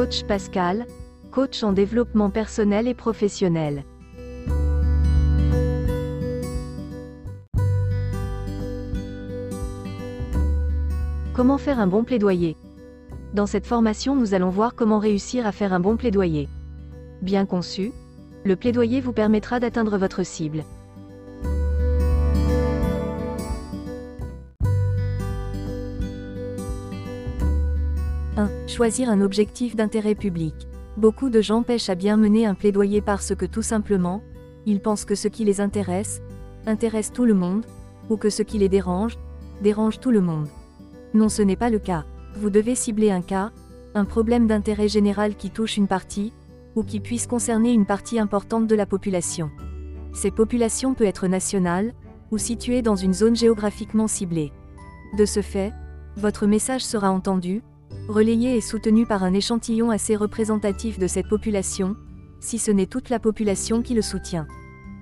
Coach Pascal, coach en développement personnel et professionnel. Comment faire un bon plaidoyer? Dans cette formation, nous allons voir comment réussir à faire un bon plaidoyer. Bien conçu, le plaidoyer vous permettra d'atteindre votre cible. Choisir un objectif d'intérêt public. Beaucoup de gens pêchent à bien mener un plaidoyer parce que tout simplement, ils pensent que ce qui les intéresse, intéresse tout le monde, ou que ce qui les dérange, dérange tout le monde. Non ce n'est pas le cas. Vous devez cibler un cas, un problème d'intérêt général qui touche une partie, ou qui puisse concerner une partie importante de la population. Ces populations peuvent être nationales, ou situées dans une zone géographiquement ciblée. De ce fait, votre message sera entendu, relayé et soutenu par un échantillon assez représentatif de cette population, si ce n'est toute la population qui le soutient.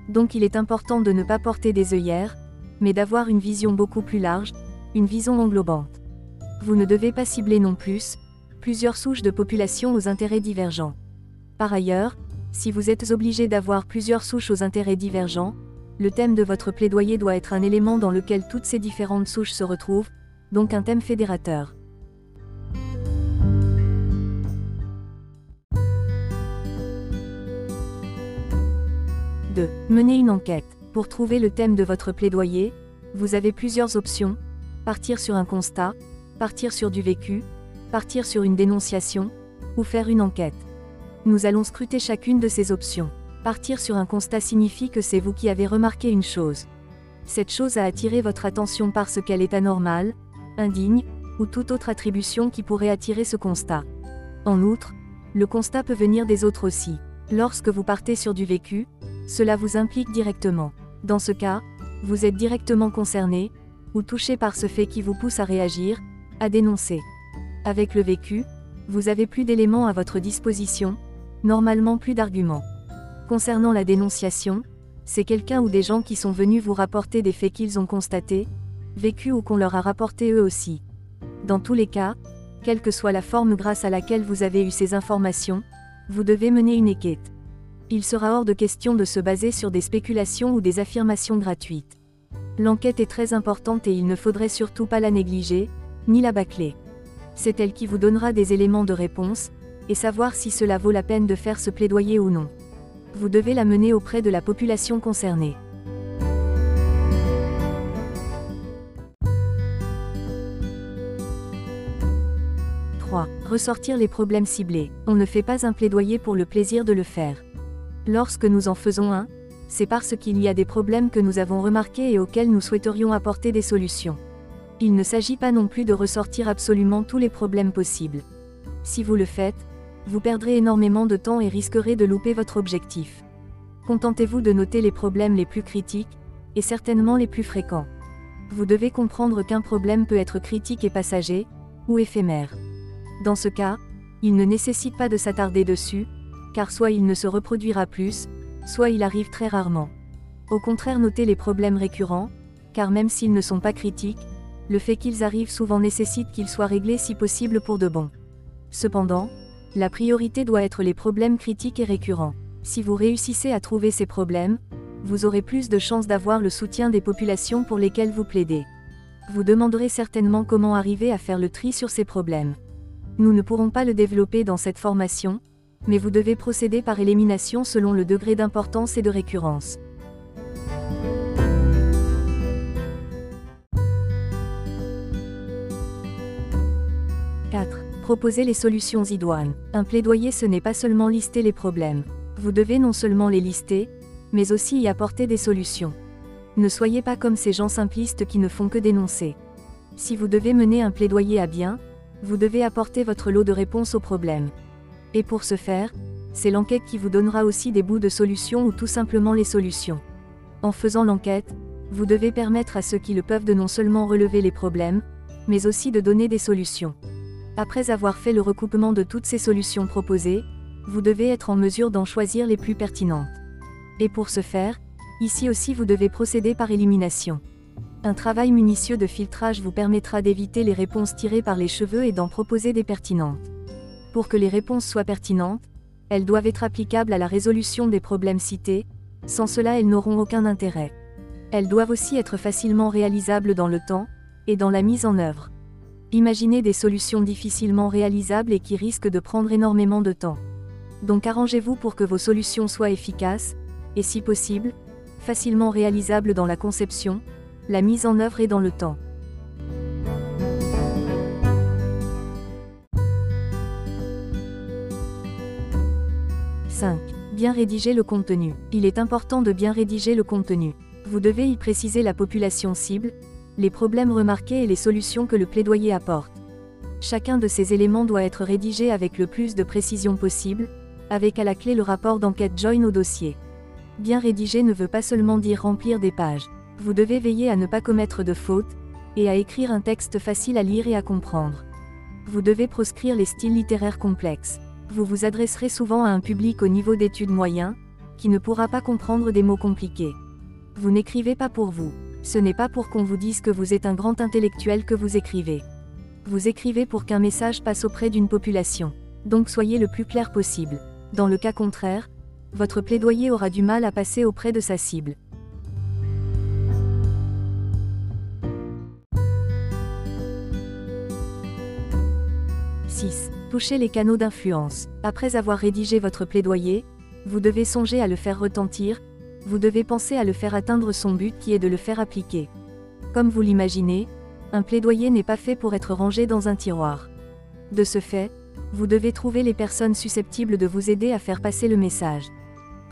Donc il est important de ne pas porter des œillères, mais d'avoir une vision beaucoup plus large, une vision englobante. Vous ne devez pas cibler non plus, plusieurs souches de population aux intérêts divergents. Par ailleurs, si vous êtes obligé d'avoir plusieurs souches aux intérêts divergents, le thème de votre plaidoyer doit être un élément dans lequel toutes ces différentes souches se retrouvent, donc un thème fédérateur. Mener une enquête. Pour trouver le thème de votre plaidoyer, vous avez plusieurs options. Partir sur un constat, partir sur du vécu, partir sur une dénonciation, ou faire une enquête. Nous allons scruter chacune de ces options. Partir sur un constat signifie que c'est vous qui avez remarqué une chose. Cette chose a attiré votre attention parce qu'elle est anormale, indigne, ou toute autre attribution qui pourrait attirer ce constat. En outre, le constat peut venir des autres aussi. Lorsque vous partez sur du vécu, cela vous implique directement. Dans ce cas, vous êtes directement concerné, ou touché par ce fait qui vous pousse à réagir, à dénoncer. Avec le vécu, vous avez plus d'éléments à votre disposition, normalement plus d'arguments. Concernant la dénonciation, c'est quelqu'un ou des gens qui sont venus vous rapporter des faits qu'ils ont constatés, vécus ou qu'on leur a rapporté eux aussi. Dans tous les cas, quelle que soit la forme grâce à laquelle vous avez eu ces informations, vous devez mener une équête il sera hors de question de se baser sur des spéculations ou des affirmations gratuites. L'enquête est très importante et il ne faudrait surtout pas la négliger, ni la bâcler. C'est elle qui vous donnera des éléments de réponse, et savoir si cela vaut la peine de faire ce plaidoyer ou non. Vous devez la mener auprès de la population concernée. « 3. Ressortir les problèmes ciblés. On ne fait pas un plaidoyer pour le plaisir de le faire. Lorsque nous en faisons un, c'est parce qu'il y a des problèmes que nous avons remarqués et auxquels nous souhaiterions apporter des solutions. Il ne s'agit pas non plus de ressortir absolument tous les problèmes possibles. Si vous le faites, vous perdrez énormément de temps et risquerez de louper votre objectif. Contentez-vous de noter les problèmes les plus critiques, et certainement les plus fréquents. Vous devez comprendre qu'un problème peut être critique et passager, ou éphémère. Dans ce cas, il ne nécessite pas de s'attarder dessus, car soit il ne se reproduira plus, soit il arrive très rarement. Au contraire, notez les problèmes récurrents, car même s'ils ne sont pas critiques, le fait qu'ils arrivent souvent nécessite qu'ils soient réglés si possible pour de bon. Cependant, la priorité doit être les problèmes critiques et récurrents. Si vous réussissez à trouver ces problèmes, vous aurez plus de chances d'avoir le soutien des populations pour lesquelles vous plaidez. Vous demanderez certainement comment arriver à faire le tri sur ces problèmes. Nous ne pourrons pas le développer dans cette formation, mais vous devez procéder par élimination selon le degré d'importance et de récurrence. « 4. Proposer les solutions idoines. Un plaidoyer ce n'est pas seulement lister les problèmes. Vous devez non seulement les lister, mais aussi y apporter des solutions. Ne soyez pas comme ces gens simplistes qui ne font que dénoncer. Si vous devez mener un plaidoyer à bien, vous devez apporter votre lot de réponses aux problèmes. Et pour ce faire, c'est l'enquête qui vous donnera aussi des bouts de solutions ou tout simplement les solutions. En faisant l'enquête, vous devez permettre à ceux qui le peuvent de non seulement relever les problèmes, mais aussi de donner des solutions. Après avoir fait le recoupement de toutes ces solutions proposées, vous devez être en mesure d'en choisir les plus pertinentes. Et pour ce faire, ici aussi vous devez procéder par élimination. Un travail minutieux de filtrage vous permettra d'éviter les réponses tirées par les cheveux et d'en proposer des pertinentes. Pour que les réponses soient pertinentes, elles doivent être applicables à la résolution des problèmes cités, sans cela elles n'auront aucun intérêt. Elles doivent aussi être facilement réalisables dans le temps, et dans la mise en œuvre. Imaginez des solutions difficilement réalisables et qui risquent de prendre énormément de temps. Donc arrangez-vous pour que vos solutions soient efficaces, et si possible, facilement réalisables dans la conception, la mise en œuvre et dans le temps. « 5. Bien rédiger le contenu. Il est important de bien rédiger le contenu. Vous devez y préciser la population cible, les problèmes remarqués et les solutions que le plaidoyer apporte. Chacun de ces éléments doit être rédigé avec le plus de précision possible, avec à la clé le rapport d'enquête join au dossier. Bien rédiger ne veut pas seulement dire remplir des pages. Vous devez veiller à ne pas commettre de fautes, et à écrire un texte facile à lire et à comprendre. Vous devez proscrire les styles littéraires complexes. Vous vous adresserez souvent à un public au niveau d'études moyen, qui ne pourra pas comprendre des mots compliqués. Vous n'écrivez pas pour vous. Ce n'est pas pour qu'on vous dise que vous êtes un grand intellectuel que vous écrivez. Vous écrivez pour qu'un message passe auprès d'une population. Donc soyez le plus clair possible. Dans le cas contraire, votre plaidoyer aura du mal à passer auprès de sa cible. « 6. Touchez les canaux d'influence. Après avoir rédigé votre plaidoyer, vous devez songer à le faire retentir, vous devez penser à le faire atteindre son but qui est de le faire appliquer. Comme vous l'imaginez, un plaidoyer n'est pas fait pour être rangé dans un tiroir. De ce fait, vous devez trouver les personnes susceptibles de vous aider à faire passer le message.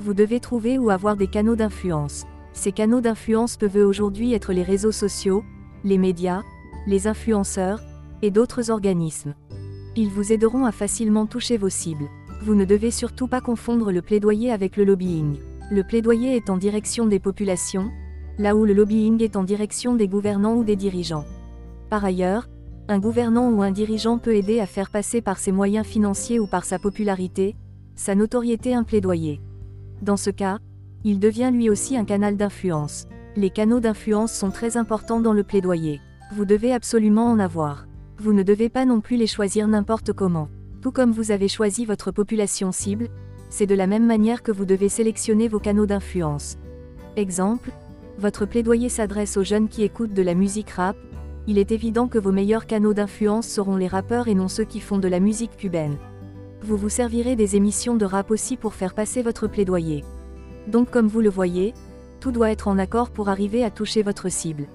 Vous devez trouver ou avoir des canaux d'influence. Ces canaux d'influence peuvent aujourd'hui être les réseaux sociaux, les médias, les influenceurs, et d'autres organismes. Ils vous aideront à facilement toucher vos cibles. Vous ne devez surtout pas confondre le plaidoyer avec le lobbying. Le plaidoyer est en direction des populations, là où le lobbying est en direction des gouvernants ou des dirigeants. Par ailleurs, un gouvernant ou un dirigeant peut aider à faire passer par ses moyens financiers ou par sa popularité, sa notoriété un plaidoyer. Dans ce cas, il devient lui aussi un canal d'influence. Les canaux d'influence sont très importants dans le plaidoyer. Vous devez absolument en avoir. Vous ne devez pas non plus les choisir n'importe comment. Tout comme vous avez choisi votre population cible, c'est de la même manière que vous devez sélectionner vos canaux d'influence. Exemple, votre plaidoyer s'adresse aux jeunes qui écoutent de la musique rap, il est évident que vos meilleurs canaux d'influence seront les rappeurs et non ceux qui font de la musique cubaine. Vous vous servirez des émissions de rap aussi pour faire passer votre plaidoyer. Donc comme vous le voyez, tout doit être en accord pour arriver à toucher votre cible.